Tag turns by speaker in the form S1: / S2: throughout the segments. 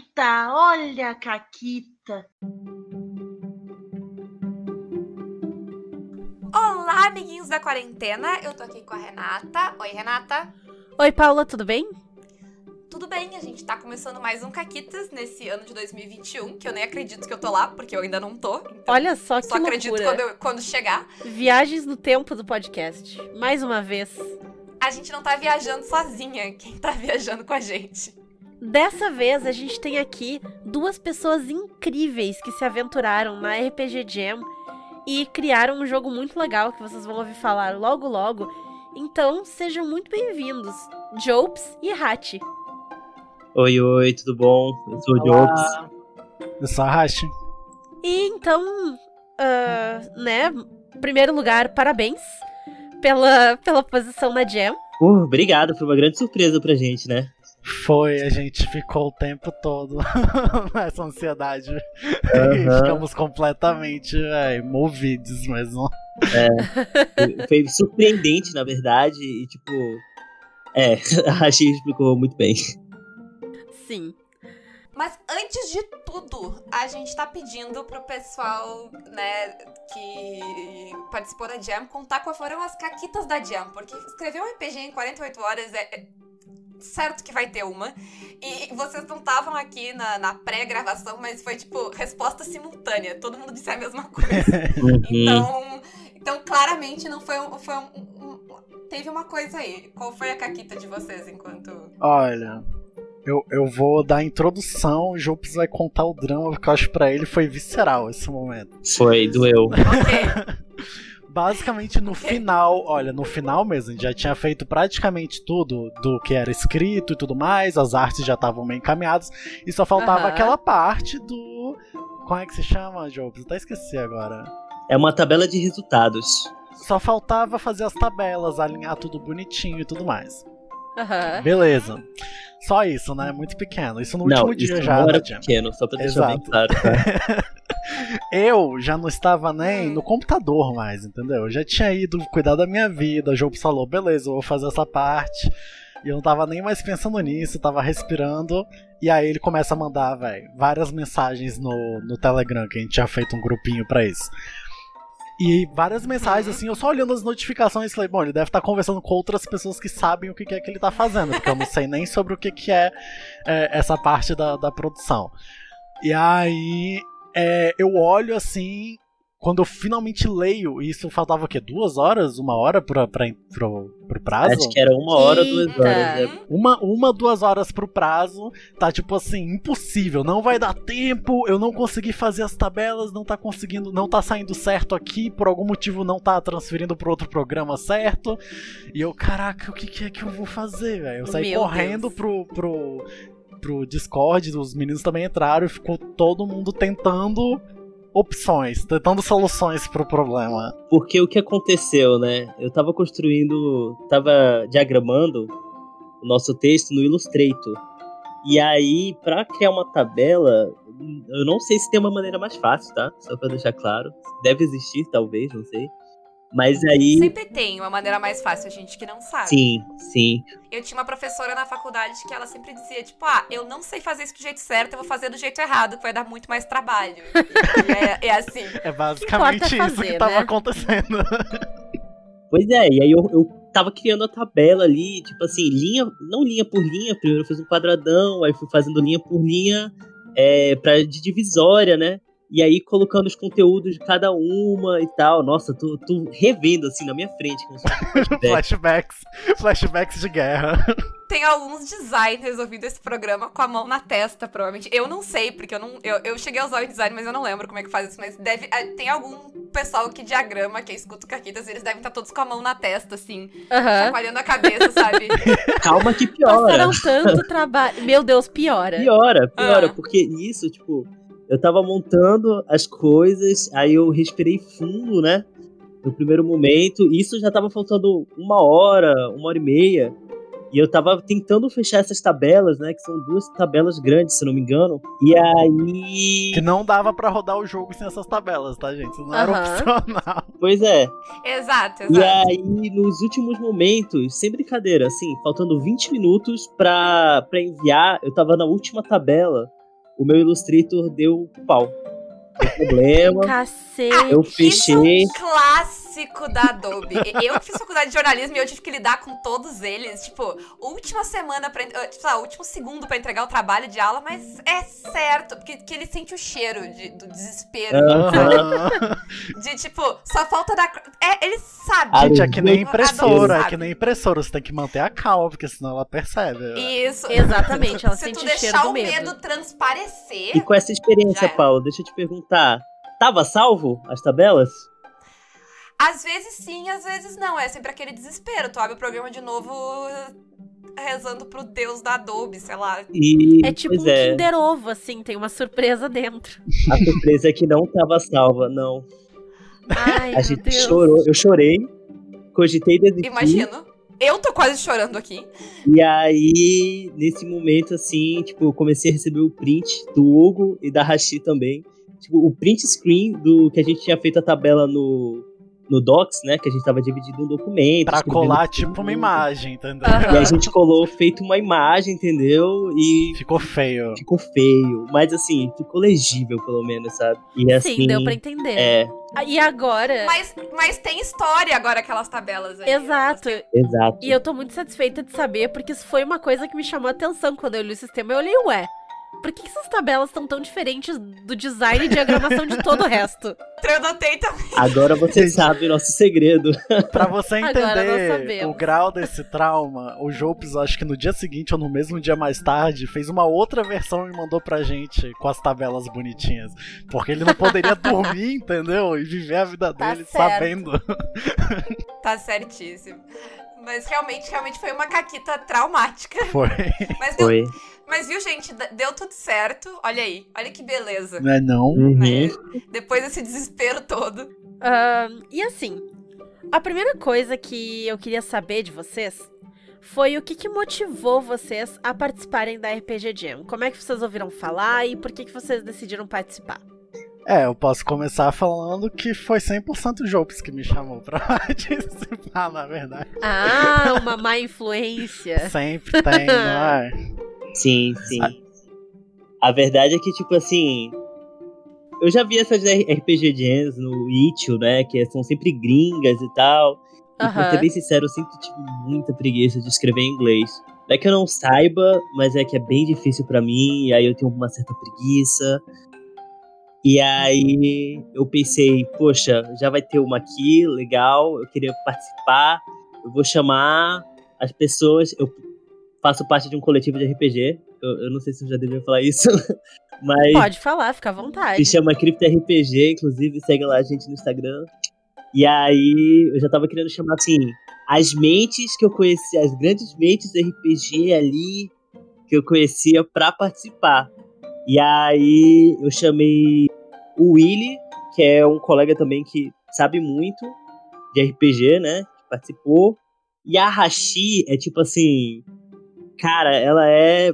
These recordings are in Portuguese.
S1: Caquita, olha a Caquita.
S2: Olá, amiguinhos da quarentena. Eu tô aqui com a Renata. Oi, Renata.
S3: Oi, Paula, tudo bem?
S2: Tudo bem, a gente tá começando mais um Caquitas nesse ano de 2021, que eu nem acredito que eu tô lá, porque eu ainda não tô. Então
S3: Olha só que
S2: só acredito
S3: loucura.
S2: quando, eu- quando chegar.
S3: Viagens no tempo do podcast. Mais uma vez.
S2: A gente não tá viajando sozinha, quem tá viajando com a gente?
S3: Dessa vez a gente tem aqui duas pessoas incríveis que se aventuraram na RPG Jam e criaram um jogo muito legal que vocês vão ouvir falar logo logo. Então sejam muito bem-vindos, Jopes e Hachi.
S4: Oi, oi, tudo bom? Eu sou o.
S5: Olá. Eu sou a Hashi.
S3: E então, ah, né, em primeiro lugar, parabéns pela, pela posição na Jam.
S4: Uh, obrigado, foi uma grande surpresa pra gente, né?
S5: Foi, a gente ficou o tempo todo nessa ansiedade.
S4: Aham.
S5: ficamos completamente véi, movidos mesmo.
S4: Foi- Foi surpreendente, na verdade, e tipo. É, a Chi explicou muito bem.
S3: Sim.
S2: Mas antes de tudo, a gente tá pedindo pro pessoal, né, que participou da Jam contar quais foram as caquitas da Jam. Porque escrever um RPG em 48 horas é. Certo que vai ter uma. E vocês não estavam aqui na, na pré-gravação, mas foi tipo resposta simultânea. Todo mundo disse a mesma coisa.
S4: Uhum.
S2: Então, então claramente não foi um, foi um, um- Teve uma coisa aí. Qual foi a caquita de vocês enquanto.
S5: Olha, eu, eu vou dar a introdução, o Jopes vai contar o drama, porque eu acho que pra ele foi visceral esse momento.
S4: Foi, doeu.
S2: Ok.
S5: Basicamente, no final, olha, no final mesmo, a gente já tinha feito praticamente tudo do que era escrito e tudo mais, as artes já estavam bem encaminhadas, e só faltava
S3: Aham.
S5: aquela parte do. Como é que se chama, Jobs? Até esqueci agora.
S4: É uma tabela de resultados.
S5: Só faltava fazer as tabelas, alinhar tudo bonitinho e tudo mais.
S3: Aham.
S5: Beleza. Só isso, né? Muito pequeno. Isso no
S4: não,
S5: último dia já
S4: não era
S5: Jam.
S4: pequeno, só pra deixar bem
S5: Exato.
S4: claro. Tá?
S5: Eu já não estava nem no computador mais, entendeu? Eu já tinha ido cuidar da minha vida. O jogo falou, beleza, eu vou fazer essa parte. E eu não tava nem mais pensando nisso, tava respirando. E aí ele começa a mandar, velho, várias mensagens no, no Telegram, que a gente tinha feito um grupinho pra isso. E várias mensagens,
S2: Uhum.
S5: assim, eu só olhando as notificações, falei, bom, ele deve estar conversando com outras pessoas que sabem o que que é que ele tá fazendo, porque eu não sei nem sobre o que, que é, é, essa parte da, da produção. E aí é, eu olho assim, quando eu finalmente leio, isso faltava o quê? Duas horas? Uma hora pra, pra, pro, pro prazo?
S4: Acho que era uma hora, duas
S3: Eita.
S4: horas. né?
S5: Uma, uma, duas horas pro prazo, tá tipo assim, impossível, não vai dar tempo, eu não consegui fazer as tabelas, não tá conseguindo, não tá saindo certo aqui, por algum motivo não tá transferindo pro outro programa certo. E eu, caraca, o que, que é que eu vou fazer, velho? Eu saí
S3: Meu
S5: correndo
S3: Deus.
S5: pro, pro, pro Discord, os meninos também entraram e ficou todo mundo tentando opções, tentando soluções pro problema.
S4: Porque o que aconteceu, né? Eu tava construindo, tava diagramando o nosso texto no Illustrator. E aí, pra criar uma tabela, eu não sei se tem uma maneira mais fácil, tá? Só pra deixar claro. Deve existir, talvez, não sei. Mas aí.
S2: Sempre tem uma maneira mais fácil, a gente que não sabe.
S4: Sim, sim.
S2: Eu tinha uma professora na faculdade que ela sempre dizia, tipo, ah, eu não sei fazer isso do jeito certo, eu vou fazer do jeito errado, que vai dar muito mais trabalho. E é, é assim.
S5: É basicamente
S3: importa é
S5: isso que
S3: fazer,
S5: tava
S3: né?
S5: acontecendo.
S4: Pois é, e aí eu, eu tava criando a tabela ali, tipo assim, linha, não linha por linha, primeiro eu fiz um quadradão, aí fui fazendo linha por linha é, pra, de divisória, né? E aí colocando os conteúdos de cada uma e tal. Nossa, tô, tô revendo assim na minha frente. Como se fosse flashback.
S5: flashbacks, flashbacks de guerra.
S2: Tem alguns designers ouvindo esse programa com a mão na testa, provavelmente. Eu não sei, porque eu não. Eu, eu cheguei a usar o design, mas eu não lembro como é que faz isso. Mas deve. ah, Tem algum pessoal que diagrama, que escuta o Caquitas, eles devem estar todos com a mão na testa, assim,
S3: Aham.
S2: chacoalhando a cabeça, sabe?
S4: Calma que piora.
S3: Passaram tanto trabalho. Meu Deus, piora.
S4: Piora, piora,
S2: Ah.
S4: porque nisso, tipo, eu tava montando as coisas, aí eu respirei fundo, né? No primeiro momento, isso já tava faltando uma hora, uma hora e meia. E eu tava tentando fechar essas tabelas, né? Que são duas tabelas grandes, se não me engano. E aí.
S5: Que não dava pra rodar o jogo sem essas tabelas, tá, gente? Isso não era opcional.
S4: Pois é.
S2: exato,
S4: E
S2: exato.
S4: aí, nos últimos momentos, sem brincadeira, assim, faltando 20 minutos pra, pra enviar, eu tava na última tabela o meu Illustrator deu pau. Deu problema.
S3: Cacete.
S4: Eu
S2: Isso é um
S4: fechei.
S2: Da Adobe. Eu que fiz faculdade de jornalismo e eu tive que lidar com todos eles. Tipo, última semana pra. eh, Tipo, lá, último segundo pra entregar o trabalho de aula, mas é certo, porque que ele sente o cheiro de- do desespero. De tipo, só falta dar. É, ele sabe.
S4: Ah,
S5: Gente, é que nem impressora, é que nem impressora, você tem que manter a calma, porque senão ela percebe.
S2: Isso.
S3: Exatamente, ela
S2: Se
S3: sente
S2: tu
S3: o cheiro
S2: deixar o
S3: medo.
S2: medo transparecer.
S4: E com essa experiência. Paulo, deixa eu te perguntar. Tava salvo as tabelas?
S2: Às vezes sim, às vezes não. É sempre aquele desespero. Tu abre o programa de novo rezando pro Deus da Adobe, sei lá.
S4: E,
S3: É tipo um
S4: é,
S3: Kinder Ovo, assim, tem uma surpresa dentro.
S4: a surpresa é que não tava salva, não.
S3: Ai,
S4: A
S3: meu
S4: gente
S3: Deus.
S4: chorou, eu chorei, cogitei desistir.
S2: Imagino. Eu tô quase chorando aqui.
S4: E aí, nesse momento, assim, tipo, eu comecei a receber o print do Hugo e da Rashi também. Tipo, o print screen do que a gente tinha feito a tabela no, no Docs, né? Que a gente tava dividindo um documento.
S5: Pra colar
S4: tudo.
S5: tipo uma imagem, entendeu?
S4: E a gente colou, feito uma imagem, entendeu? E
S5: Ficou feio.
S4: ficou feio. Mas assim, ficou legível, pelo menos, sabe? E assim.
S3: Sim, deu pra entender.
S4: É,
S3: Ah, E agora.
S2: Mas, mas tem história agora aquelas tabelas aí.
S3: Exato.
S4: exato.
S3: E eu tô muito satisfeita de saber, porque isso foi uma coisa que me chamou a atenção quando eu li o sistema. Eu olhei, ué, por que essas tabelas estão tão diferentes do design e diagramação de todo o resto?
S2: Eu notei também.
S4: Agora você sabe o nosso segredo.
S5: Pra você entender o grau desse trauma, o Jopes, acho que no dia seguinte ou no mesmo dia mais tarde, fez uma outra versão e mandou pra gente com as tabelas bonitinhas. Porque ele não poderia dormir, entendeu? E viver a vida
S3: Tá
S5: dele
S3: certo.
S5: sabendo.
S2: Tá certíssimo. Mas realmente, realmente foi uma caquita traumática.
S5: Foi.
S2: Mas, deu,
S4: Foi.
S2: Mas viu, gente, deu tudo certo. Olha aí, olha que beleza.
S5: Não é não?
S4: Uhum.
S2: Né? Depois desse desespero todo.
S3: Ahn, e assim, a primeira coisa que eu queria saber de vocês foi o que, que motivou vocês a participarem da RPG Jam. Como é que vocês ouviram falar e por que, que vocês decidiram participar?
S5: É, eu posso começar falando que foi 100% o Jopes que me chamou pra participar, na verdade.
S3: Ah, uma má influência.
S5: Sempre tem, não é?
S4: Sim, sim. A verdade é que, tipo assim. Eu já vi essas RPG Jams no Itch.io, né? Que são sempre gringas e tal. E pra ser bem sincero, eu sempre tive muita preguiça de escrever em inglês. Não é que eu não saiba, mas é que é bem difícil pra mim, e aí eu tenho uma certa preguiça. E aí eu pensei, poxa, já vai ter uma aqui, legal, eu queria participar, eu vou chamar as pessoas, eu faço parte de um coletivo de RPG, eu, eu não sei se eu já devia falar isso, mas
S3: Pode falar, fica à vontade.
S4: se chama Cripto RPG, inclusive, segue lá a gente no Instagram. E aí, eu já tava querendo chamar assim, as mentes que eu conheci, as grandes mentes do RPG ali, que eu conhecia pra participar. E aí, eu chamei o Willy, que é um colega também que sabe muito de RPG, né? Que participou. E a Hashi é tipo assim. Cara, ela é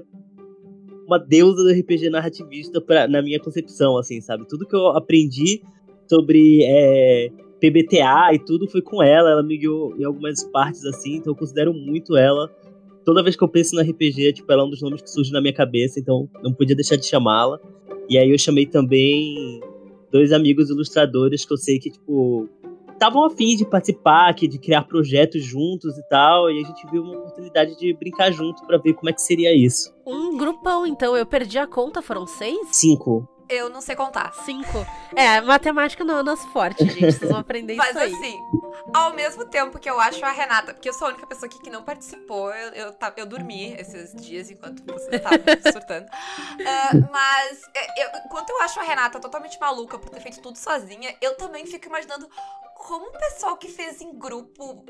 S4: uma deusa do RPG narrativista pra, na minha concepção, assim, sabe? Tudo que eu aprendi sobre é, PBTA e tudo foi com ela. Ela me guiou em algumas partes, assim, então eu considero muito ela. Toda vez que eu penso no RPG, tipo, ela é um dos nomes que surge na minha cabeça, então não podia deixar de chamá-la. E aí eu chamei também dois amigos ilustradores que eu sei que, tipo, estavam afim de participar, que de criar projetos juntos e tal, e a gente viu uma oportunidade de brincar junto pra ver como é que seria isso.
S3: Um grupão, então, eu perdi a conta, foram seis?
S4: Cinco.
S2: Eu não sei contar.
S3: Cinco. É, matemática não é o nosso forte, gente. Vocês vão aprender
S2: Mas
S3: isso aí.
S2: assim, ao mesmo tempo que eu acho a Renata, porque eu sou a única pessoa aqui que não participou, eu, eu, eu dormi esses dias enquanto vocês estavam surtando. Ah, mas é, eu- enquanto eu acho a Renata totalmente maluca por ter feito tudo sozinha, eu também fico imaginando como o pessoal que fez em grupo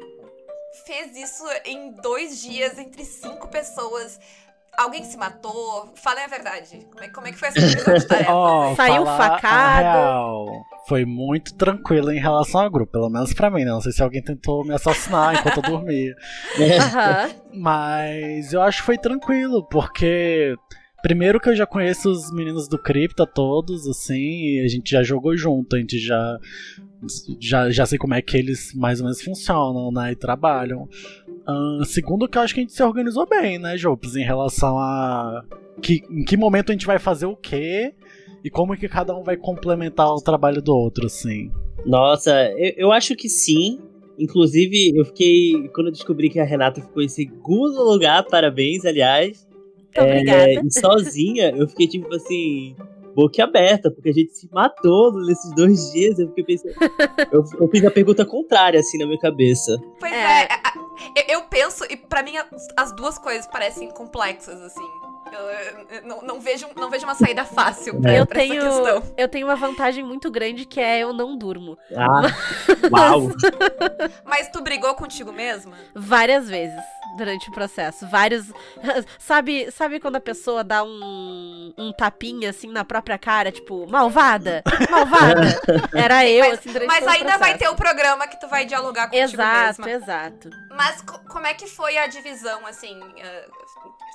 S2: fez isso em dois dias entre cinco pessoas. Alguém se matou? Falem a verdade. Como é, como é que foi essa divisão de tarefas?
S5: Ó,
S3: Saiu facado.
S5: real, Foi muito tranquilo em relação ao grupo, pelo menos pra mim, né? Não sei se alguém tentou me assassinar enquanto eu dormia.
S3: Aham.
S5: Mas eu acho que foi tranquilo, porque primeiro que eu já conheço os meninos do Cripta todos, assim, e a gente já jogou junto, a gente já, já, já sei como é que eles mais ou menos funcionam, né, e trabalham. Uh, segundo que eu acho que a gente se organizou bem, né, Jopes, em relação a que, em que momento a gente vai fazer o quê e como que cada um vai complementar o trabalho do outro, assim.
S4: Nossa, eu, eu acho que sim. Inclusive, eu fiquei. Quando eu descobri que a Renata ficou em segundo lugar, parabéns, aliás.
S3: Obrigada.
S4: É, e sozinha, eu fiquei tipo assim, boca aberta, porque a gente se matou nesses dois dias. Eu fiquei pensando. eu, eu fiz a pergunta contrária, assim, na minha cabeça.
S2: Pois
S3: É.
S2: é, a- eu, eu penso, e pra mim as duas coisas parecem complexas, assim. Eu, não, não vejo, não vejo uma saída fácil pra,
S3: Eu
S2: pra
S3: tenho,
S2: essa questão.
S3: eu tenho uma vantagem muito grande que é eu não durmo.
S4: Ah, uau!
S2: Mas tu brigou contigo mesma?
S3: Várias vezes durante o processo. Vários. Sabe, sabe quando a pessoa dá um, um tapinha assim na própria cara, tipo, malvada? Malvada! Era eu, assim, durante
S2: Mas
S3: todo o
S2: ainda vai ter o programa que tu vai dialogar contigo
S3: Exato,
S2: mesma.
S3: exato.
S2: Mas co- como é que foi a divisão, assim?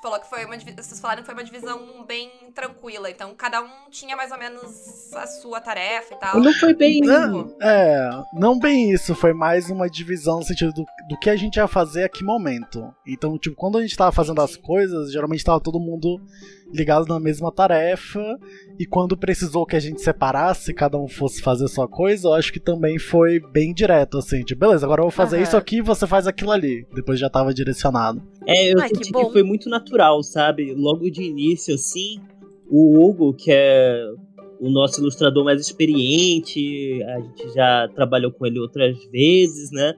S2: Falou que foi uma Vocês falaram que foi uma divisão bem tranquila. Então, cada um tinha mais ou menos a sua tarefa e tal.
S4: Não foi bem.
S5: Não, é, não bem isso, foi mais uma divisão no sentido do, do que a gente ia fazer a que momento. Então, tipo, quando a gente tava fazendo as
S2: Entendi.
S5: coisas, geralmente tava todo mundo ligado na mesma tarefa, e quando precisou que a gente separasse, cada um fosse fazer sua coisa, eu acho que também foi bem direto, assim, tipo, beleza, agora eu vou fazer
S3: Aham.
S5: isso aqui, você faz aquilo ali. Depois já tava direcionado.
S4: É, eu
S3: Ai, que
S4: senti que,
S3: bom.
S4: foi muito natural, sabe? Logo de início, assim, o Hugo, que é o nosso ilustrador mais experiente, a gente já trabalhou com ele outras vezes, né?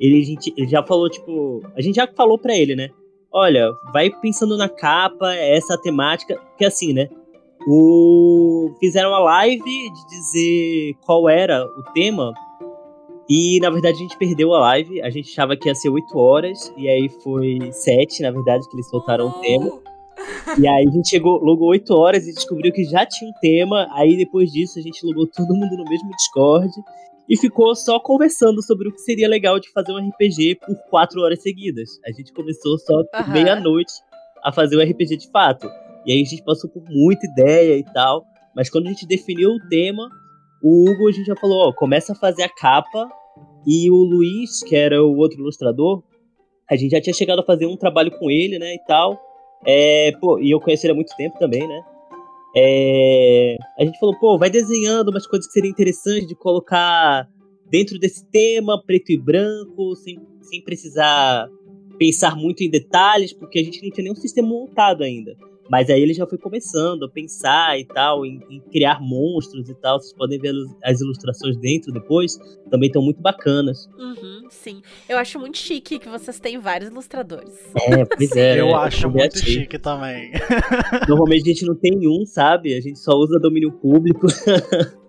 S4: Ele, a gente, ele já falou, tipo. A gente já falou pra ele, né? Olha, vai pensando na capa, essa a temática. Porque assim, né? O... Fizeram uma live de dizer qual era o tema. E na verdade a gente perdeu a live. A gente achava que ia ser 8 horas. E aí foi 7, na verdade, que eles soltaram o tema. E aí a gente chegou, logou 8 horas e descobriu que já tinha um tema. Aí depois disso a gente logou todo mundo no mesmo Discord. E ficou só conversando sobre o que seria legal de fazer um RPG por 4 horas seguidas. A gente começou só
S3: Aham.
S4: meia-noite a fazer o RPG de fato. E aí a gente passou por muita ideia e tal. Mas quando a gente definiu o tema, o Hugo a gente já falou, ó, começa a fazer a capa. E o Luiz, que era o outro ilustrador, a gente já tinha chegado a fazer um trabalho com ele, né, e tal. É, pô, e eu conheci ele há muito tempo também, né? É, a gente falou, pô, vai desenhando umas coisas que seriam interessantes de colocar dentro desse tema, preto e branco, sem, sem precisar pensar muito em detalhes, porque a gente não tinha nenhum sistema montado ainda. Mas aí ele já foi começando a pensar e tal, em, em criar monstros e tal. Vocês podem ver as ilustrações dentro depois, também estão muito bacanas.
S3: Uhum, sim. Eu acho muito chique que vocês têm vários ilustradores.
S4: É, pois é.
S5: eu acho
S4: também
S5: muito
S4: achei.
S5: chique também.
S4: Normalmente a gente não tem um, sabe? A gente só usa domínio público.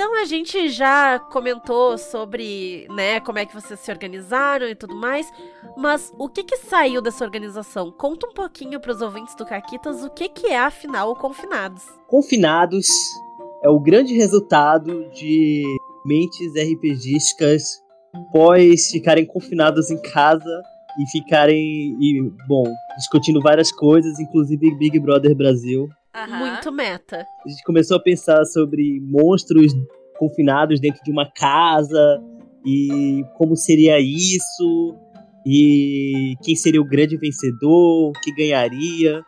S3: Então a gente já comentou sobre, né, como é que vocês se organizaram e tudo mais, mas o que que saiu dessa organização? Conta um pouquinho pros ouvintes do Caquitas o que que é afinal o Confinados.
S4: Confinados é o grande resultado de mentes RPGísticas pós ficarem confinados em casa e ficarem, e, bom, discutindo várias coisas, inclusive Big Brother Brasil.
S2: Aham.
S3: Muito meta.
S4: A gente começou a pensar sobre monstros confinados dentro de uma casa e como seria isso e quem seria o grande vencedor, o que ganharia.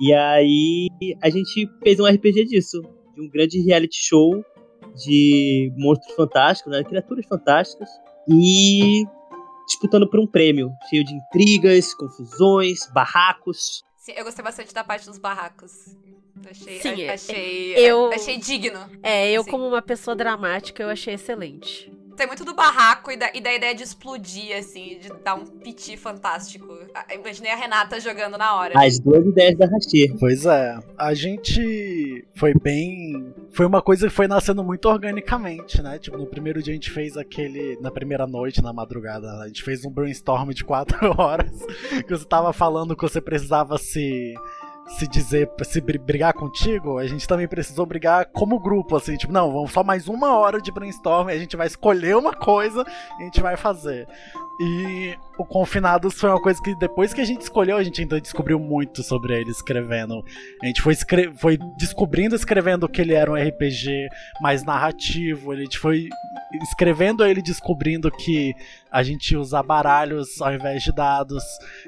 S4: E aí a gente fez um RPG disso, de um grande reality show de monstros fantásticos, né, criaturas fantásticas e disputando por um prêmio cheio de intrigas, confusões, barracos.
S2: Sim, eu gostei bastante da parte dos barracos. Achei,
S3: Sim,
S2: a- achei,
S3: eu-
S2: achei digno.
S3: É, eu como uma pessoa dramática, eu achei excelente.
S2: Tem muito do barraco e da, e da ideia de explodir, assim, de dar um piti fantástico. Ah, Imaginei a Renata jogando na hora.
S4: As duas ideias da Rachê.
S5: Pois é, a gente foi bem. Foi uma coisa que foi nascendo muito organicamente, né? Tipo, no primeiro dia a gente fez aquele. Na primeira noite, na madrugada, a gente fez um brainstorm de quatro horas. Que você tava falando que você precisava se. Se dizer, se bri- brigar contigo, a gente também precisou brigar como grupo, assim, tipo, não, vamos só mais uma hora de brainstorm, a gente vai escolher uma coisa e a gente vai fazer. E o Confinados foi uma coisa que depois que a gente escolheu, a gente ainda descobriu muito sobre ele escrevendo. A gente foi, escre foi descobrindo, escrevendo que ele era um RPG mais narrativo. A gente foi escrevendo ele, descobrindo que a gente usa baralhos ao invés de dados.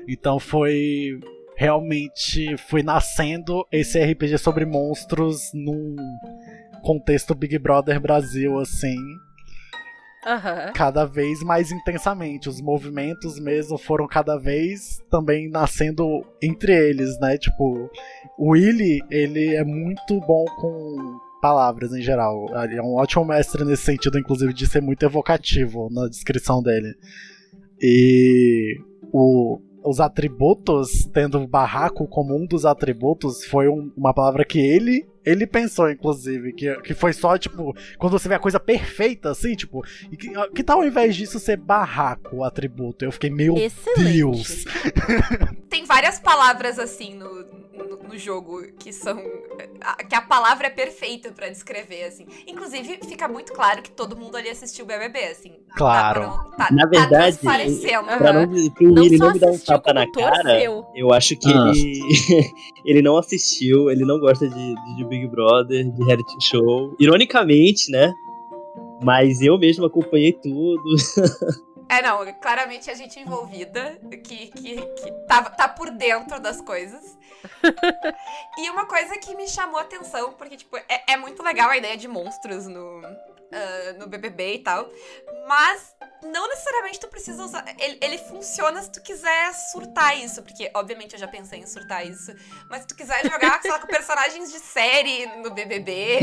S5: Então foi realmente foi nascendo esse RPG sobre monstros num contexto Big Brother Brasil assim
S3: Aham.
S5: cada vez mais intensamente. Os movimentos mesmo foram cada vez também nascendo entre eles, né? Tipo, o Willy, ele é muito bom com palavras em geral. Ele é um ótimo mestre nesse sentido, inclusive, de ser muito evocativo na descrição dele. E o, os atributos, tendo barraco como um dos atributos, foi um- uma palavra que ele ele pensou, inclusive, que, que foi só, tipo, quando você vê a coisa perfeita, assim, tipo, e que, que tal ao invés disso ser barraco o atributo? Eu fiquei, meu
S3: Excelente.
S5: Deus!
S2: Tem várias palavras assim no, no, no jogo que são. a- que a palavra é perfeita pra descrever, assim. Inclusive, fica muito claro que todo mundo ali assistiu o BBB, assim. Tá Dá
S5: Claro.
S2: pra- tá,
S4: Na verdade,
S2: Tá.
S4: Pra não, pro
S3: Não só
S4: não me dar um tapa na cara,
S3: torceu.
S4: eu acho que
S5: Ah.
S4: ele, ele não assistiu, ele não gosta de, de Big Brother, de reality show. Ironicamente, né? Mas eu mesmo acompanhei tudo.
S2: É, não, claramente a gente envolvida, que, que, que tá, tá por dentro das coisas. e uma coisa que me chamou a atenção, porque, tipo, é, é muito legal a ideia de monstros no, ah, no BBB e tal, mas não necessariamente tu precisa usar. Ele, ele funciona se tu quiser surtar isso, porque, obviamente, eu já pensei em surtar isso, mas se tu quiser jogar, sei lá, com personagens de série no BBB,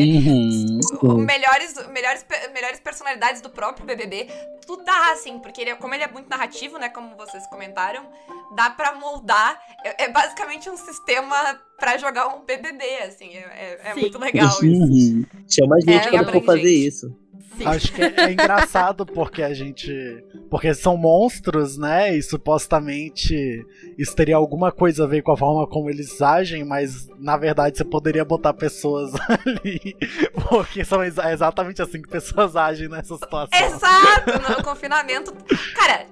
S5: Uhum.
S2: melhores, melhores, melhores personalidades do próprio BBB, tudo dá, assim, porque ele, é- como ele é muito narrativo, né, como vocês comentaram, dá pra moldar. É, é basicamente um sistema pra jogar um BBB, assim, é, é- é muito legal isso.
S4: Uhum. Chama a gente
S2: É,
S4: quando for fazer isso.
S3: Sim.
S5: Acho que é, é engraçado porque a gente. Porque são monstros, né? E supostamente isso teria alguma coisa a ver com a forma como eles agem, mas na verdade você poderia botar pessoas ali. Porque são exa- exatamente assim que pessoas agem nessa situação.
S2: Exato, no confinamento. Cara,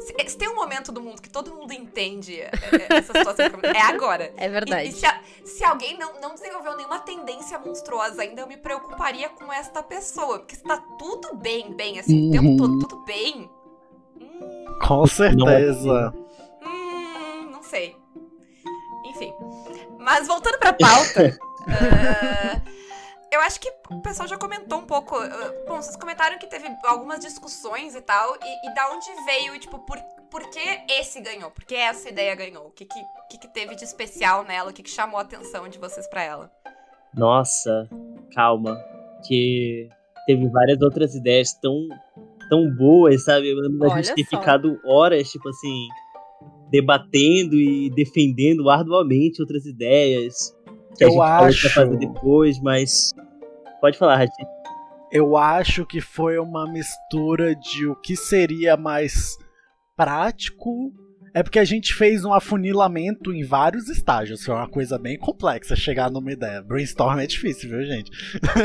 S2: se, se tem um momento do mundo que todo mundo entende é, é, essa situação, é agora.
S3: É
S2: E,
S3: verdade.
S2: e se, a- se alguém não, não desenvolveu nenhuma tendência monstruosa ainda, eu me preocuparia com esta pessoa. Porque se tá tudo bem, bem, assim, o tempo
S5: Uhum.
S2: todo tudo bem. Hum,
S5: Com certeza.
S2: hum, não sei. Enfim. Mas voltando pra pauta. ah, eu acho que o pessoal já comentou um pouco. ah, bom, vocês comentaram que teve algumas discussões e tal. E, e da onde veio, tipo, por, por que esse ganhou? Por que essa ideia ganhou? O que, que, que, que teve de especial nela? O que, que chamou a atenção de vocês pra ela?
S4: Nossa, calma. Que teve várias outras ideias tão, tão boas, sabe? Eu lembro da gente ter
S3: só.
S4: ficado horas, tipo assim, debatendo e defendendo arduamente outras ideias. Que a
S5: Eu
S4: gente falou que
S5: acho-
S4: fazer depois, mas. Pode falar, Ratinho.
S5: Eu acho que foi uma mistura de o que seria mais prático. É porque a gente fez um afunilamento em vários estágios. Foi uma coisa bem complexa chegar numa ideia. Brainstorm é difícil, viu, gente?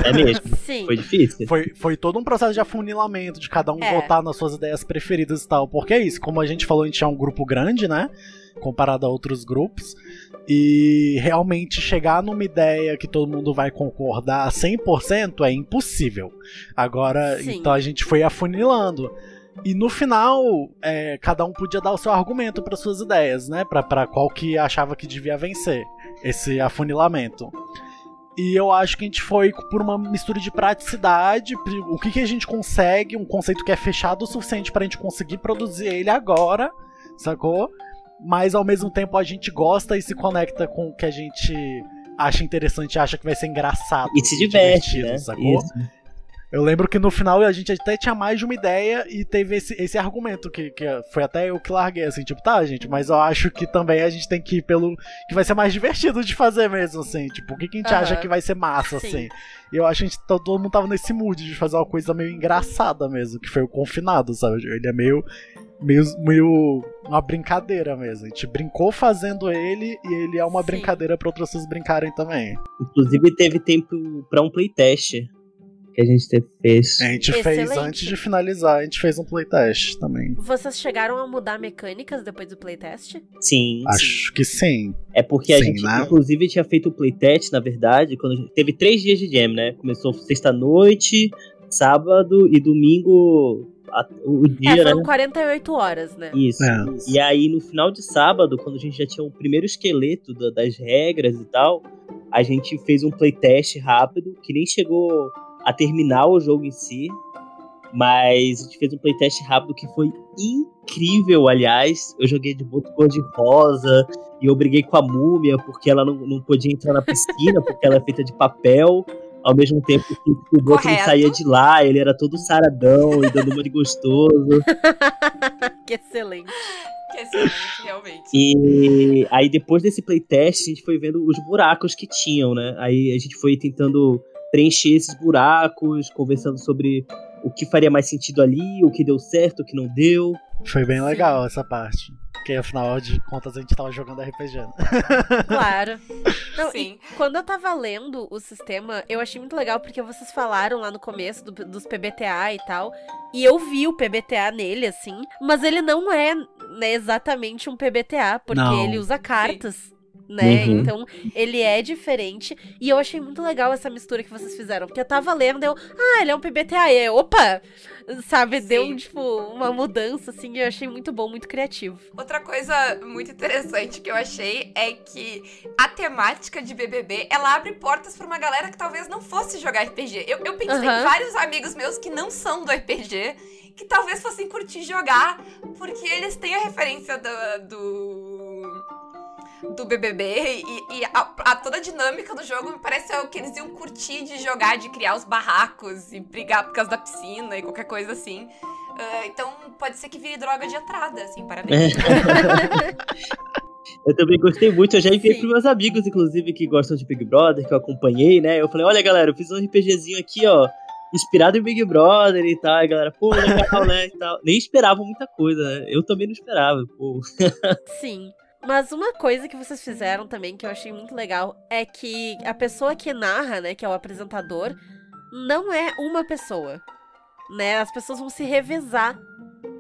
S4: É mesmo.
S3: Sim.
S4: Foi difícil.
S5: Foi, foi todo um processo de afunilamento, de cada um
S3: É.
S5: votar nas suas ideias preferidas e tal. Porque é isso, como a gente falou, a gente é um grupo grande, né? Comparado a outros grupos. E realmente chegar numa ideia que todo mundo vai concordar 100% é impossível. Agora,
S3: Sim.
S5: então a gente foi afunilando. E no final, é, cada um podia dar o seu argumento para suas ideias, né? Pra qual que achava que devia vencer esse afunilamento. E eu acho que a gente foi por uma mistura de praticidade, o que, que a gente consegue, um conceito que é fechado o suficiente pra gente conseguir produzir ele agora, sacou? Mas ao mesmo tempo a gente gosta e se conecta com o que a gente acha interessante, acha que vai ser engraçado.
S4: E se diverte,
S5: divertido,
S4: né?
S5: Sacou?
S4: Isso.
S5: Eu lembro que no final a gente até tinha mais de uma ideia e teve esse, esse argumento que, que foi até eu que larguei, assim, tipo, tá, gente, mas eu acho que também a gente tem que ir pelo que vai ser mais divertido de fazer mesmo, assim, tipo, o que, que a gente
S3: Aham.
S5: acha que vai ser massa,
S3: Sim.
S5: assim. E eu acho que a gente, todo mundo tava nesse mood de fazer uma coisa meio engraçada mesmo, que foi o confinado, sabe? Ele é meio. Meio, meio uma brincadeira mesmo. A gente brincou fazendo ele e ele é uma
S3: Sim.
S5: brincadeira para outras pessoas brincarem também.
S4: Inclusive teve tempo pra um playtest. que a gente te- fez.
S5: A gente fez
S3: Excelente.
S5: antes de finalizar, a gente fez um playtest também.
S3: Vocês chegaram a mudar mecânicas depois do playtest?
S4: Sim, sim.
S5: Acho que sim.
S4: É porque a
S5: Sim,
S4: gente,
S5: né?
S4: inclusive, tinha feito o playtest, na verdade, quando a gente teve três dias de jam, né? Começou sexta-noite, sábado e domingo, a- o
S3: É,
S4: dia,
S3: foram
S4: né?
S3: 48 horas, né?
S4: Isso.
S5: É.
S4: E aí, no final de sábado, quando a gente já tinha o primeiro esqueleto da- das regras e tal, a gente fez um playtest rápido, que nem chegou a terminar o jogo em si, mas a gente fez um playtest rápido que foi incrível, aliás. Eu joguei de boto cor de rosa e eu briguei com a múmia porque ela não, não podia entrar na piscina porque ela é feita de papel. Ao mesmo tempo que o
S2: Correto.
S4: saía de lá, ele era todo saradão e dando uma de gostoso.
S3: que excelente.
S2: Que excelente, realmente.
S4: E aí depois desse playtest, a gente foi vendo os buracos que tinham, né? Aí a gente foi tentando preencher esses buracos, conversando sobre o que faria mais sentido ali, o que deu certo, o que não deu.
S5: Foi bem legal essa parte. Porque afinal de contas a gente tava jogando RPG. né?
S3: Claro. Não, e
S2: Sim.
S3: quando eu tava lendo o sistema, eu achei muito legal porque vocês falaram lá no começo do- dos PBTA e tal. E eu vi o PBTA nele, assim. Mas ele não é né, exatamente um PBTA, porque
S5: Não.
S3: ele usa cartas. Né?
S4: Uhum.
S3: Então, ele é diferente. E eu achei muito legal essa mistura que vocês fizeram. Porque eu tava lendo, eu, ah, ele é um PBTA. E eu, opa! Sabe? Deu,
S2: Sim.
S3: tipo, uma mudança, assim. E eu achei muito bom, muito criativo.
S2: Outra coisa muito interessante que eu achei é que a temática de BBB, ela abre portas pra uma galera que talvez não fosse jogar RPG. Eu, eu pensei
S3: Aham.
S2: em vários amigos meus que não são do RPG, que talvez fossem curtir jogar, porque eles têm a referência do... do... do BBB e, e a, a- toda a dinâmica do jogo me parece o que eles iam curtir de jogar, de criar os barracos e brigar por causa da piscina e qualquer coisa assim. Ah, então pode ser que vire droga de entrada, assim, parabéns.
S4: Eu também gostei muito, eu já enviei
S3: Sim.
S4: pros meus amigos, inclusive, que gostam de Big Brother, que eu acompanhei, né? Eu falei, olha galera, eu fiz um RPGzinho aqui, ó, inspirado em Big Brother e tal. E a galera, pô, legal, né? E tal. Nem esperavam muita coisa, né? Eu também não esperava, pô.
S3: Sim. Mas uma coisa que vocês fizeram também que eu achei muito legal é que a pessoa que narra, né, que é o apresentador, não é uma pessoa. Né? As pessoas vão se revezar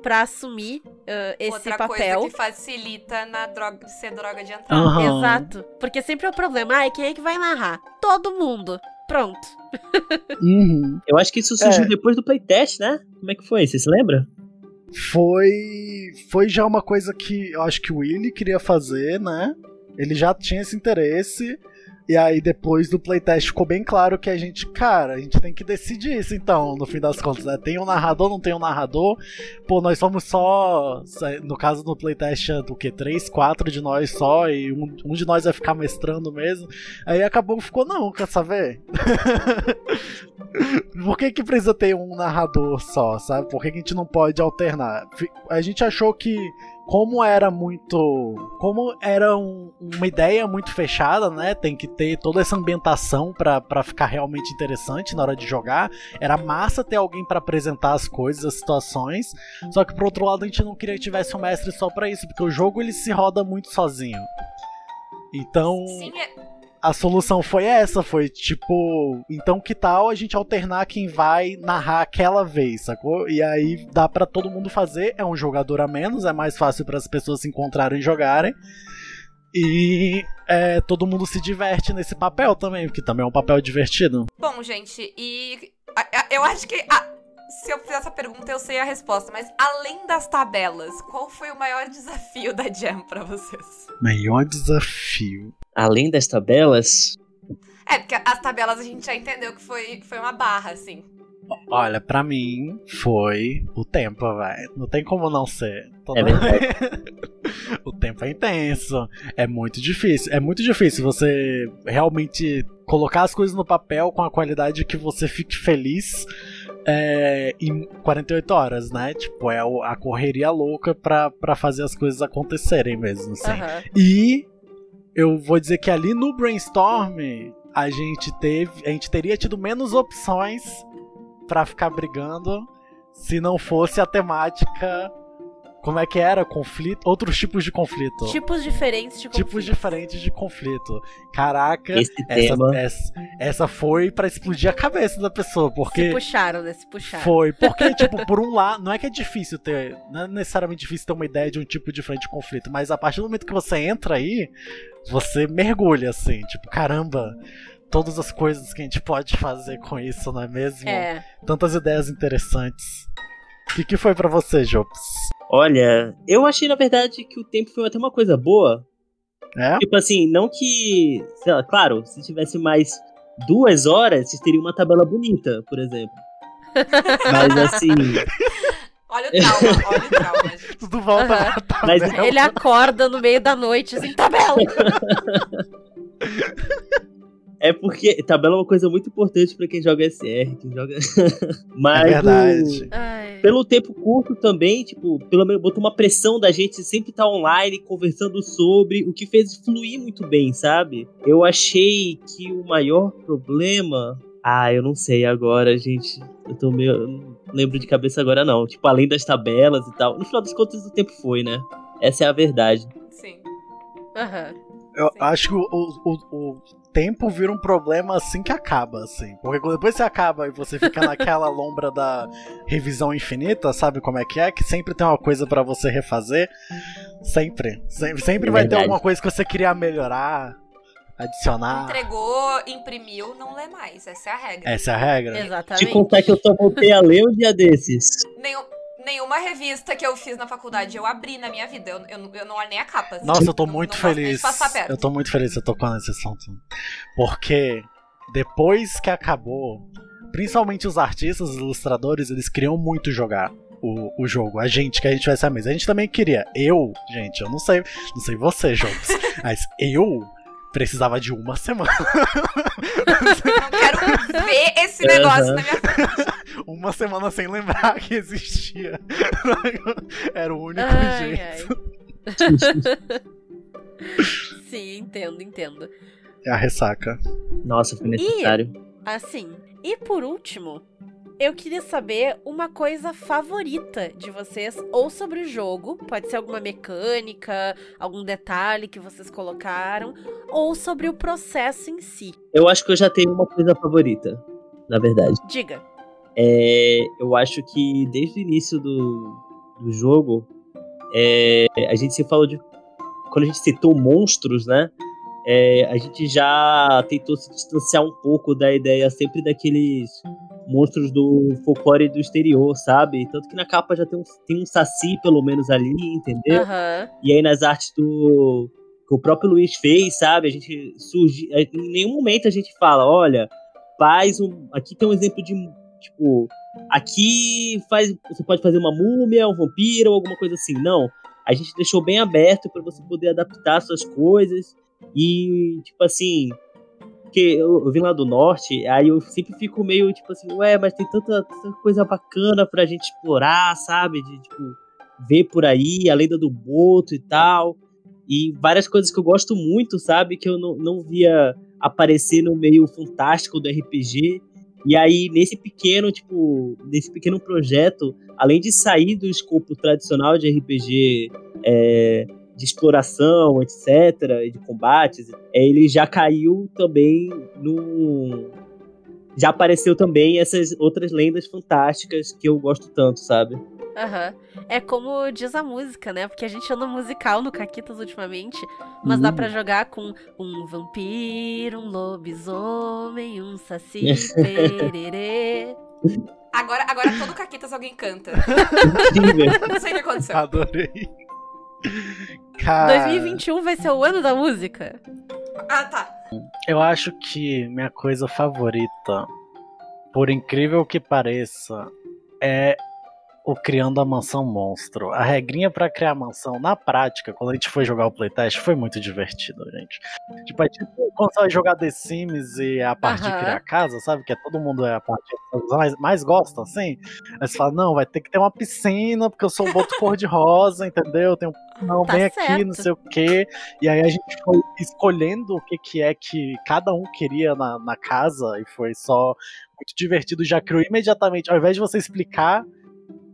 S3: pra assumir ah, esse
S2: Outra
S3: papel.
S2: coisa que facilita na droga, ser droga de entrada.
S5: Aham.
S3: Exato. Porque sempre é o problema. Ai, quem é que vai narrar? Todo mundo. Pronto.
S5: Uhum.
S4: Eu acho que isso surgiu
S5: É.
S4: depois do playtest, né? Como é que foi? Você se lembra?
S5: Foi. Foi já uma coisa que eu acho que o Willy queria fazer, né? Ele já tinha esse interesse. E aí, depois do playtest, ficou bem claro que a gente, cara, a gente tem que decidir isso então, no fim das contas, né? Tem um narrador, não tem um narrador. Pô, nós somos só. No caso do playtest, é do que? Três, quatro de nós só, e um, um de nós vai ficar mestrando mesmo. Aí acabou que ficou, não, quer saber? Por que, que precisa ter um narrador só, sabe? Por que, que a gente não pode alternar? A gente achou que, como era muito. Como era um- uma ideia muito fechada, né? Tem que ter toda essa ambientação pra ficar realmente interessante na hora de jogar. Era massa ter alguém pra apresentar as coisas, as situações. Só que, por outro lado, a gente não queria que tivesse um mestre só pra isso, porque o jogo ele se roda muito sozinho. Então
S2: Sim, é-
S5: a solução foi essa, foi tipo, então que tal a gente alternar quem vai narrar aquela vez, sacou? E aí dá pra todo mundo fazer, é um jogador a menos, é mais fácil para as pessoas se encontrarem e jogarem. E é, todo mundo se diverte nesse papel também, porque também é um papel divertido.
S2: Bom, gente, e a- a- eu acho que a- se eu fizer essa pergunta eu sei a resposta, mas além das tabelas, qual foi o maior desafio da Jam pra vocês?
S5: Maior desafio.
S4: Além das tabelas,
S2: É, porque as tabelas a gente já entendeu que foi, foi uma barra, assim.
S5: Olha, pra mim foi o tempo, velho. Não tem como não ser. Toda-
S4: É verdade.
S5: o tempo é intenso. É muito difícil. É muito difícil você realmente colocar as coisas no papel com a qualidade que você fique feliz é, em 48 horas, né? Tipo, é a correria louca pra, pra fazer as coisas acontecerem mesmo, assim.
S3: Aham.
S5: E eu vou dizer que ali no brainstorm a gente teve, a gente teria tido menos opções pra ficar brigando se não fosse a temática Como é que era? Conflito? Outros tipos de conflito.
S3: Tipos diferentes de
S5: Tipos
S3: conflito.
S5: diferentes de conflito. Caraca,
S4: Esse
S5: essa,
S4: tema.
S5: essa, essa foi pra explodir a cabeça da pessoa,
S3: Se
S5: porque.
S3: puxaram, né? Se puxaram.
S5: Foi, porque, tipo, por um lado, não é que é difícil ter, não é necessariamente difícil ter uma ideia de um tipo diferente de conflito, mas a partir do momento que você entra aí, você mergulha, assim, tipo, caramba, todas as coisas que a gente pode fazer com isso, não é mesmo?
S3: É.
S5: Tantas ideias interessantes. O que, que foi pra você, Jobs?
S4: Olha, eu achei na verdade que o tempo foi até uma coisa boa.
S5: É?
S4: Tipo assim, não que. Sei lá, claro, se tivesse mais duas horas, vocês teriam uma tabela bonita, por exemplo. Mas assim.
S2: Olha o trauma, olha o trauma, gente.
S5: Tudo volta pra tabela.
S4: Mas
S3: Ele acorda no meio da noite, assim, tabela!
S4: É porque tabela é uma coisa muito importante pra quem joga SR, quem joga. Mas.
S5: É verdade.
S3: Ai.
S4: Pelo tempo curto também, tipo, pelo menos botou uma pressão da gente sempre estar online conversando sobre, o que fez fluir muito bem, sabe? Eu achei que o maior problema. Ah, eu não sei agora, gente. Eu tô meio. eu Não lembro de cabeça agora, não. Tipo, além das tabelas e tal. No final das contas, o tempo foi, né? Essa é a verdade.
S2: Sim.
S3: Aham.
S5: Eu
S2: Sim.
S5: acho que o, o, o tempo vira um problema assim que acaba, assim. Porque quando depois você acaba e você fica naquela lombra da revisão infinita, sabe como é que é? Que sempre tem uma coisa pra você refazer. Sempre. Sempre, sempre
S4: É
S5: vai ter alguma coisa que você queria melhorar, adicionar.
S2: Entregou, imprimiu, não lê mais. Essa é a regra.
S5: Essa é a regra.
S3: Exatamente.
S4: Te contar que eu só voltei a ler um dia desses.
S2: Nenhum- nenhuma revista que eu fiz na faculdade eu abri na minha vida. Eu, eu, eu não olho nem a capa. assim.
S5: Nossa, eu tô
S2: Não-
S5: muito
S2: não de
S5: feliz. Eu tô muito feliz que você tocou nesse assunto. Porque depois que acabou, principalmente os artistas, os ilustradores, eles queriam muito jogar o, o jogo. A gente, que a gente vai ser a mesa. A gente também queria. Eu, gente, eu não sei, não sei você, jogos, mas eu precisava de uma semana.
S2: Não quero ver esse negócio
S4: Aham.
S2: na minha frente.
S5: uma semana sem lembrar que existia. Era o único
S3: Ai,
S5: jeito.
S3: ai. Sim, entendo, entendo.
S5: É a ressaca.
S4: Nossa, foi necessário.
S3: Assim, e por último, eu queria saber uma coisa favorita de vocês, ou sobre o jogo, pode ser alguma mecânica, algum detalhe que vocês colocaram, ou sobre o processo em si.
S4: Eu acho que eu já tenho uma coisa favorita, na verdade.
S3: Diga.
S4: É, eu acho que desde o início do, do jogo, é, a gente se falou de. Quando a gente citou monstros, né? é, a gente já tentou se distanciar um pouco da ideia sempre daqueles monstros do folclore do exterior, sabe? Tanto que na capa já tem um, tem um saci, pelo menos, ali, entendeu?
S3: Aham.
S4: E aí nas artes do que o próprio Luiz fez, sabe? A gente surge, em nenhum momento a gente fala, olha, faz um, aqui tem um exemplo de tipo, aqui faz, você pode fazer uma múmia, um vampiro ou alguma coisa assim. Não, a gente deixou bem aberto para você poder adaptar suas coisas e tipo assim, porque eu, eu vim lá do norte, aí eu sempre fico meio tipo assim, ué, mas tem tanta, tanta coisa bacana pra gente explorar, sabe? De tipo ver por aí, a lenda do Boto e tal. E várias coisas que eu gosto muito, sabe? Que eu não, não via aparecer no meio fantástico do RPG. E aí, nesse pequeno, tipo, nesse pequeno projeto, além de sair do escopo tradicional de RPG, é, de exploração, etc., e de combates, é, ele já caiu também no. Já apareceu também essas outras lendas fantásticas que eu gosto tanto, sabe?
S3: Aham. É como diz a música, né? Porque a gente anda musical no Caquitas ultimamente, mas dá
S4: Uhum.
S3: pra jogar com um vampiro, um lobisomem, um saci, pererê.
S2: Agora, agora todo Caquitas alguém canta.
S4: Incrível.
S2: Não sei o que aconteceu.
S5: Adorei. Cara,
S3: 2021 vai ser o ano da música.
S2: Ah, tá.
S5: eu acho que minha coisa favorita, por incrível que pareça, é o Criando a Mansão Monstro. A regrinha pra criar a mansão, na prática, quando a gente foi jogar o playtest, foi muito divertido, gente. Tipo, é tipo quando você vai jogar The Sims e é a parte de
S3: Aham.
S5: criar casa, sabe? Que é todo mundo é a parte que mais, mais gosta, assim. Aí você fala, não, vai ter que ter uma piscina, porque eu sou um boto cor-de-rosa, entendeu? Tem um não,
S3: Tá
S5: bem aqui, não
S3: certo.
S5: sei o quê. E aí a gente foi escolhendo o que, que é que cada um queria na, na casa, e foi só muito divertido. Já criou imediatamente, ao invés de você explicar,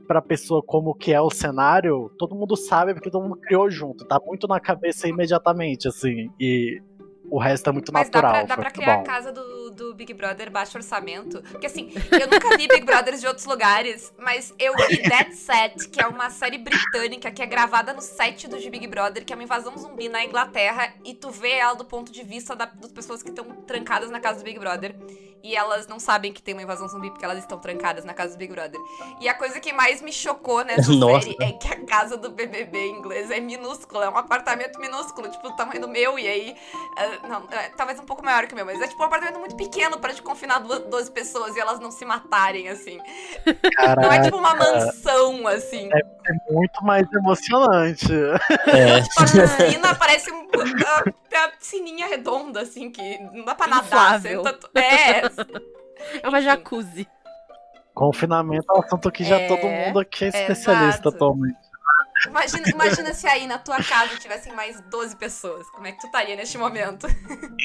S5: pra pessoa como que é o cenário, todo mundo sabe porque todo mundo criou junto. Tá muito na cabeça imediatamente, assim. E o resto é muito
S2: Mas dá
S5: natural.
S2: pra, dá pra
S5: muito
S2: criar
S5: bom.
S2: a casa do, do Big Brother baixo orçamento. Porque assim, eu nunca vi Big Brothers de outros lugares, mas eu vi Dead Set, que é uma série britânica que é gravada no set do Big Brother, que é uma invasão zumbi na Inglaterra, e tu vê ela do ponto de vista da- das pessoas que estão trancadas na casa do Big Brother. E elas não sabem que tem uma invasão zumbi porque elas estão trancadas na casa do Big Brother. E a coisa que mais me chocou nessa
S4: Nossa.
S2: série é que a casa do BBB inglês é minúscula, é um apartamento minúsculo, tipo, do tamanho do meu, e aí ah, não, é, talvez um pouco maior que o meu, mas é tipo um apartamento muito pequeno pra te confinar duas, 12 pessoas e elas não se matarem, assim. Não é
S5: Caraca,
S2: tipo uma mansão, assim.
S5: é muito mais emocionante.
S4: É.
S2: Tipo, a piscina parece um, a, a piscininha redonda, assim, que não dá pra nadar.
S3: Inflável.
S2: senta é,
S3: É uma jacuzzi.
S5: Confinamento é um assunto que já
S2: É,
S5: todo mundo aqui é especialista
S2: exato.
S5: atualmente.
S2: imagina, imagina se aí na tua casa tivessem mais 12 pessoas. Como é que tu estaria neste momento?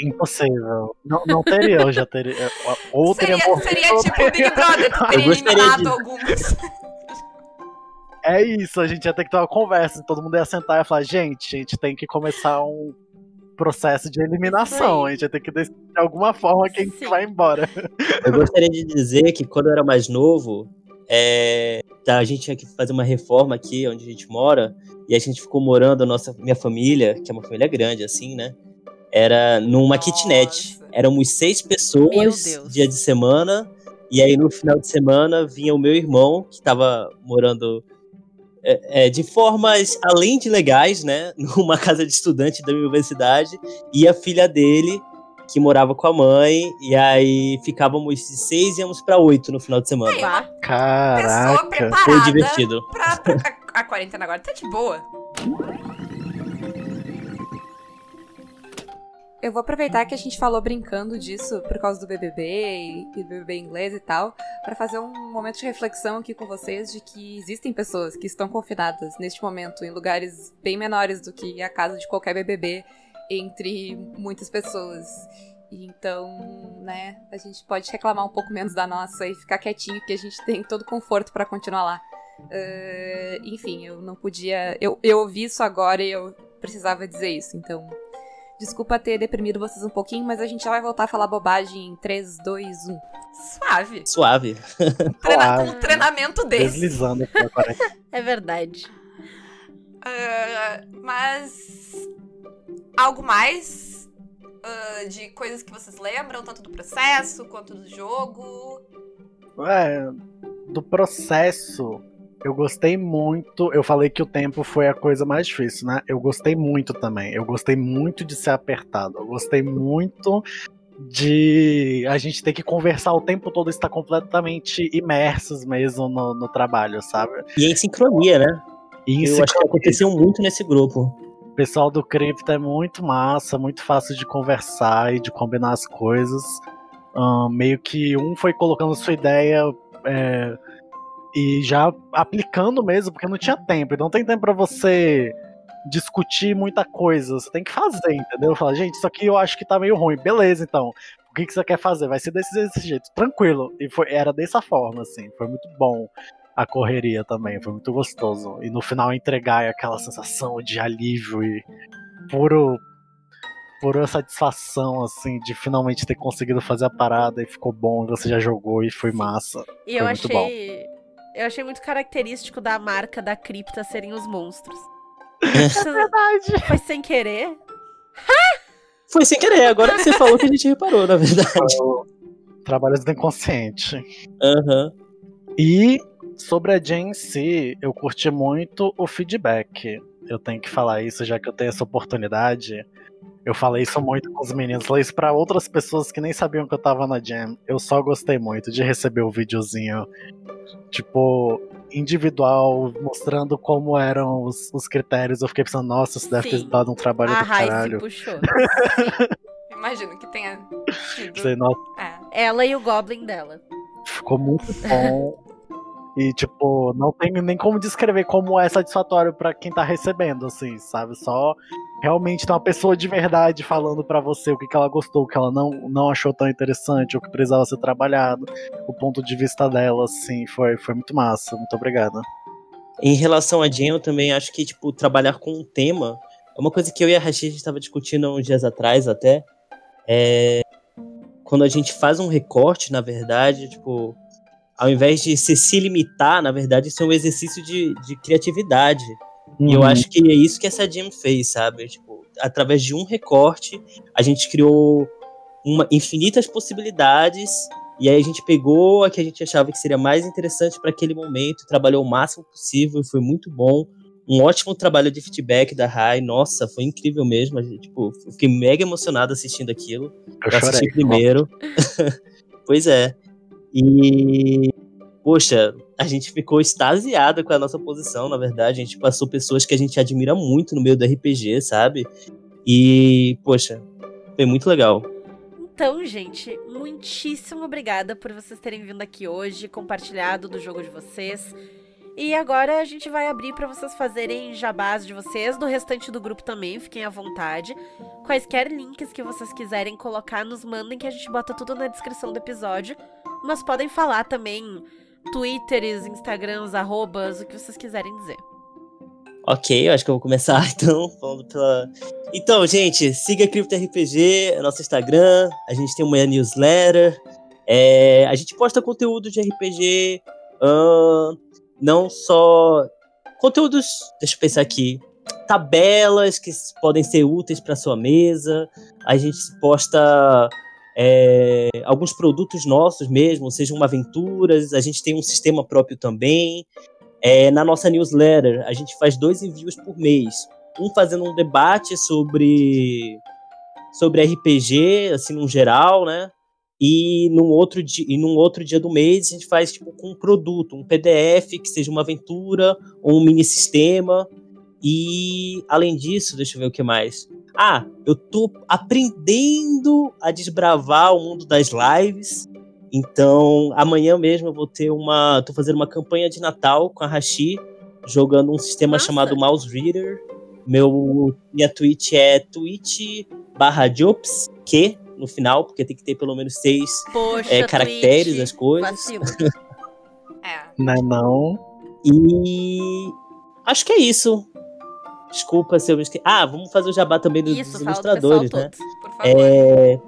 S5: Impossível. Não, não teria, eu já teria. Ou teria
S2: Seria,
S5: morrido,
S2: seria tipo o Big Brother, tu teria eliminado
S4: de-
S2: algumas.
S5: É isso, a gente ia ter que ter uma conversa. Todo mundo ia sentar e falar: gente, a gente tem que começar um processo de eliminação. A gente ia ter que decidir de alguma forma quem que
S3: Sim.
S5: vai embora.
S4: Eu gostaria de dizer que quando eu era mais novo, é, tá, a gente tinha que fazer uma reforma aqui onde a gente mora, e a gente ficou morando, a nossa, minha família, que é uma família grande, assim, né? Era numa
S2: Nossa.
S4: kitnet. Éramos seis pessoas dia de semana, e aí no final de semana vinha o meu irmão, que estava morando é, é, de formas além de legais, né? Numa casa de estudante da minha universidade, e a filha dele, que morava com a mãe, e aí ficávamos de seis e íamos pra oito no final de semana.
S2: Pessoa
S5: Caraca.
S2: preparada
S4: Foi divertido.
S2: pra, pra- a, a quarentena agora tá de boa. Eu vou aproveitar que a gente falou brincando disso por causa do BBB e, do BBB inglês e tal, pra fazer um momento de reflexão aqui com vocês de que existem pessoas que estão confinadas neste momento em lugares bem menores do que a casa de qualquer BBB entre muitas pessoas. Então, né, a gente pode reclamar um pouco menos da nossa e ficar quietinho, que a gente tem todo conforto pra continuar lá. Eh, enfim, eu não podia. Eu, eu ouvi isso agora e eu precisava dizer isso, então. Desculpa ter deprimido vocês um pouquinho, mas a gente já vai voltar a falar bobagem em 3, 2, 1. Suave.
S4: Suave.
S2: Treina-
S5: Suave.
S2: com um treinamento desse.
S5: Deslizando quarentena.
S3: É verdade.
S2: Ah, mas. Algo mais? ah, de coisas que vocês lembram, tanto do processo quanto do jogo?
S5: É, do processo, eu gostei muito. Eu falei que o tempo foi a coisa mais difícil, né? Eu gostei muito também. Eu gostei muito de ser apertado. Eu gostei muito de a gente ter que conversar o tempo todo, estar completamente imersos mesmo no, no trabalho, sabe?
S4: E em sincronia, né?
S5: E
S4: Eu acho que aconteceu muito nesse grupo.
S5: O pessoal do Cripto é muito massa, muito fácil de conversar e de combinar as coisas. Ahn, meio que um foi colocando sua ideia é, e já aplicando mesmo, porque não tinha tempo. E não tem tempo pra você discutir muita coisa. Você tem que fazer, entendeu? Falar, gente, isso aqui eu acho que tá meio ruim. Beleza, então. O que, que você quer fazer? Vai ser desse, desse jeito. Tranquilo. E foi, era dessa forma, assim. Foi muito bom a correria também. Foi muito gostoso. E no final entregar aquela sensação de alívio e puro. Pura satisfação, assim, de finalmente ter conseguido fazer a parada e ficou bom, e você já jogou e foi massa.
S3: E eu
S5: Foi muito
S3: achei. Eu achei muito característico da marca da cripta serem os monstros. Isso
S5: Verdade.
S3: foi sem querer.
S4: Foi sem querer, agora que você falou que a gente reparou, na verdade.
S5: Trabalhos do inconsciente.
S4: Aham.
S5: E sobre a Jane em si, eu curti muito o feedback. Eu tenho que falar isso, já que eu tenho essa oportunidade. Eu falei isso muito com os meninos, falei isso pra outras pessoas que nem sabiam que eu tava na Jam. Eu só gostei muito de receber o videozinho, tipo, individual, mostrando como eram os, os critérios. Eu fiquei pensando, nossa, isso deve ter
S3: Sim.
S5: dado um trabalho
S3: A
S5: do caralho.
S3: puxou.
S2: Imagino que tenha sido.
S5: Falei, nossa,
S2: É.
S3: Ela e o Goblin dela.
S5: Ficou muito bom. E, tipo, não tem nem como descrever como é satisfatório pra quem tá recebendo, assim, sabe? Só realmente tem uma pessoa de verdade falando pra você o que, que ela gostou, o que ela não, não achou tão interessante, o que precisava ser trabalhado, o ponto de vista dela, assim, foi, foi muito massa. Muito obrigado.
S4: Em relação a Jam, eu também acho que, tipo, trabalhar com um tema é uma coisa que eu e a Rashid estava discutindo uns dias atrás até. É... Quando a gente faz um recorte, na verdade, tipo, ao invés de se, se limitar, na verdade, isso é um exercício de, de criatividade. E eu
S5: Uhum.
S4: acho que é isso que essa Jam fez, sabe? Tipo, através de um recorte, a gente criou uma, infinitas possibilidades. E aí a gente pegou a que a gente achava que seria mais interessante para aquele momento, trabalhou o máximo possível, foi muito bom. Um ótimo trabalho de feedback da Rai, nossa, foi incrível mesmo. A gente, tipo, eu fiquei mega emocionado assistindo aquilo.
S5: Eu
S4: Eu assisti
S5: chorei.
S4: primeiro. pois é. E. Poxa, a gente ficou extasiado com a nossa posição, na verdade. A gente passou pessoas que a gente admira muito no meio do RPG, sabe? E, poxa, foi muito legal.
S3: Então, gente, muitíssimo obrigada por vocês terem vindo aqui hoje, compartilhado do jogo de vocês. E agora a gente vai abrir para vocês fazerem jabás de vocês, do restante do grupo também, fiquem à vontade. Quaisquer links que vocês quiserem colocar, nos mandem que a gente bota tudo na descrição do episódio. Mas podem falar também twitters, instagrams, arrobas, o que vocês quiserem dizer.
S4: Ok, eu acho que eu vou começar então falando pela. Então, gente, siga Crypto RPG, é nosso Instagram, a gente tem uma newsletter, é, a gente posta conteúdo de RPG, ahn, não só conteúdos, deixa eu pensar aqui, tabelas que podem ser úteis para sua mesa, a gente posta é, alguns produtos nossos mesmo, sejam aventuras, a gente tem um sistema próprio também. É, na nossa newsletter, a gente faz dois envios por mês. Um fazendo um debate sobre, sobre RPG, assim, no geral, né? E num, outro dia, e num outro dia do mês a gente faz tipo com um produto, um PDF que seja uma aventura ou um mini sistema. E além disso, deixa eu ver o que mais. Ah, eu tô aprendendo a desbravar o mundo das lives. Então, amanhã mesmo eu vou ter uma. tô fazendo uma campanha de Natal com a Hashi, jogando um sistema
S3: Massa.
S4: chamado Mouse Reader. Meu, minha Twitch é twitch barra Jobs, que no final, porque tem que ter pelo menos seis
S3: Poxa,
S4: é, caracteres
S3: Twitch,
S4: as coisas.
S2: É.
S5: Não é não?
S4: E acho que é isso. Desculpa se eu me esqueci. Ah, vamos fazer o jabá também do-
S3: Isso,
S4: dos
S3: fala do pessoal
S4: ilustradores, né?
S3: todo.
S2: Por favor.
S4: É,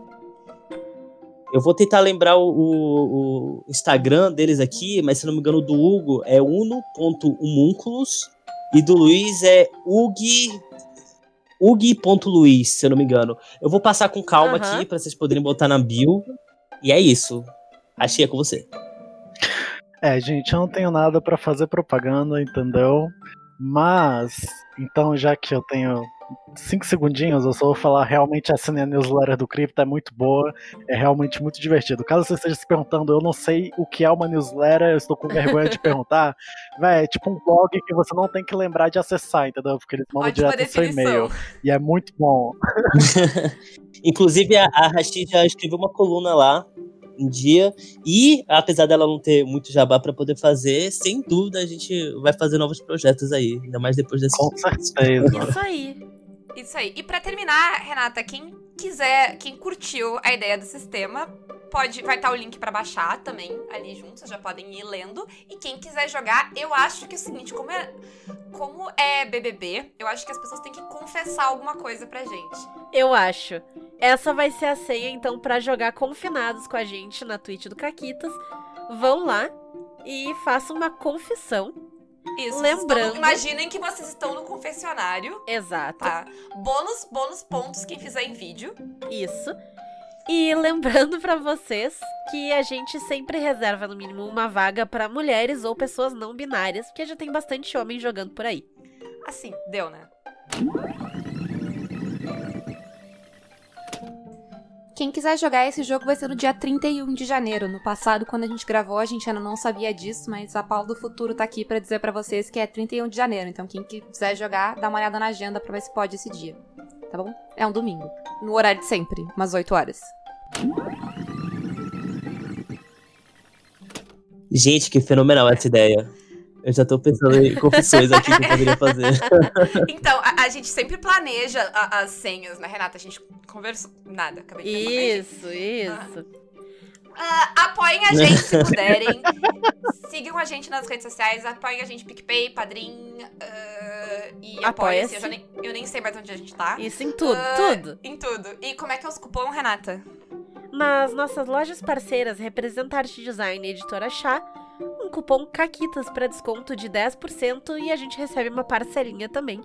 S4: Eu vou tentar lembrar o, o- o Instagram deles aqui, mas se não me engano, o do Hugo é uno.humunculus e do Luiz é ug ug.luiz, se eu não me engano. Eu vou passar com calma
S3: Aham.
S4: aqui pra vocês poderem botar na bio. E é isso. Achei é com você.
S5: É, gente, eu não tenho nada pra fazer propaganda, entendeu? Mas, então, já que eu tenho cinco segundinhos, eu só vou falar realmente assinem a newsletter do Cripto, é muito boa, é realmente muito divertido. Caso você esteja se perguntando, eu não sei o que é uma newsletter, eu estou com vergonha de perguntar, véi, é tipo um blog que você não tem que lembrar de acessar, entendeu? Porque eles mandam direto no seu e-mail. E é muito bom.
S4: Inclusive, a, a Rashid já escreveu uma coluna lá um dia. E, apesar dela não ter muito jabá pra poder fazer, sem dúvida a gente vai fazer novos projetos aí. Ainda mais depois desse.
S5: Com certeza.
S3: Isso aí.
S2: Isso aí. E pra terminar, Renata, quem quiser, quem curtiu a ideia do sistema, pode, vai estar o link pra baixar também ali junto, vocês já podem ir lendo. E quem quiser jogar, eu acho que é o seguinte, como é, como é BBB, eu acho que as pessoas têm que confessar alguma coisa pra gente.
S3: Eu acho. Essa vai ser a senha, então, pra jogar confinados com a gente na Twitch do Caquitas. Vão lá e façam uma confissão.
S2: Isso.
S3: Lembrando-
S2: estão- imaginem que vocês estão no confessionário,
S3: Exato.
S2: tá? Bônus, bônus pontos quem fizer em vídeo.
S3: Isso. E lembrando pra vocês que a gente sempre reserva no mínimo uma vaga pra mulheres ou pessoas não binárias, porque já tem bastante homem jogando por aí.
S2: Assim, deu, né? Quem quiser jogar esse jogo vai ser no dia 31 de janeiro. No passado, quando a gente gravou, a gente ainda não sabia disso, mas a Paula do Futuro tá aqui pra dizer pra vocês que é 31 de janeiro. Então, quem quiser jogar, dá uma olhada na agenda pra ver se pode esse dia. Tá bom? É um domingo. No horário de sempre, umas 8 horas.
S4: Gente, que fenomenal essa ideia. Eu já tô pensando em confissões aqui que eu poderia fazer.
S2: Então, a, a gente sempre planeja a- as senhas, né, Renata? A gente conversou. Nada, acabei de pensar. Mas,
S3: Isso, isso.
S2: Ah, apoiem a gente se puderem. Sigam a gente nas redes sociais. Apoiem a gente PicPay, Padrim. ah, e apoiem-se.
S3: Apoia-se.
S2: Eu, já nem, eu nem sei mais onde a gente tá.
S3: Isso em tudo,
S2: Ah,
S3: tudo.
S2: Em tudo. E como é que é os cupom, Renata?
S3: Nas nossas lojas parceiras Representarte Design e Editora Chá, um cupom CAQUITAS para desconto de 10% e a gente recebe uma parcelinha também.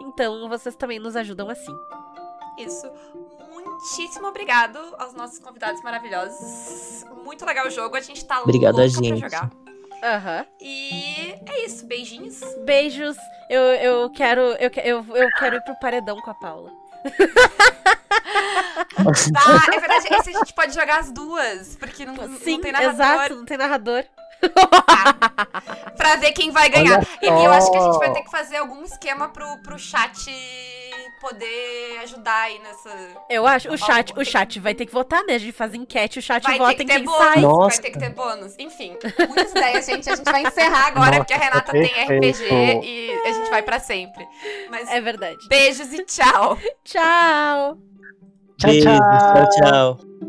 S3: Então vocês também nos ajudam assim.
S2: Isso. Muitíssimo obrigado aos nossos convidados maravilhosos. Muito legal o jogo. A gente tá
S4: Obrigado a
S2: louca
S4: gente.
S2: pra jogar.
S3: Aham.
S2: E é isso. Beijinhos.
S3: Beijos. Eu, eu quero eu, eu, eu quero ir pro paredão com a Paula.
S2: Tá, é verdade. Esse a gente pode jogar as duas. Porque não, não
S3: Sim,
S2: tem narrador.
S3: exato, não tem narrador.
S2: pra ver quem vai ganhar. E eu acho que a gente vai ter que fazer algum esquema pro, pro chat poder ajudar aí nessa.
S3: Eu acho, o
S2: Ó,
S3: chat, o chat vai ter que votar, né? A gente faz enquete, o chat
S2: Vai
S3: vota
S2: ter
S3: em
S2: que ter
S3: quem
S2: bônus.
S3: sai.
S4: Nossa.
S2: Vai ter que ter bônus. Enfim, muitas ideias, gente. A gente vai encerrar agora,
S5: Nossa,
S2: porque a Renata tem RPG e a gente vai pra sempre. Mas
S3: É verdade.
S2: beijos e tchau.
S3: Tchau.
S5: Tchau,
S4: Beijos,
S5: tchau.
S4: tchau, tchau.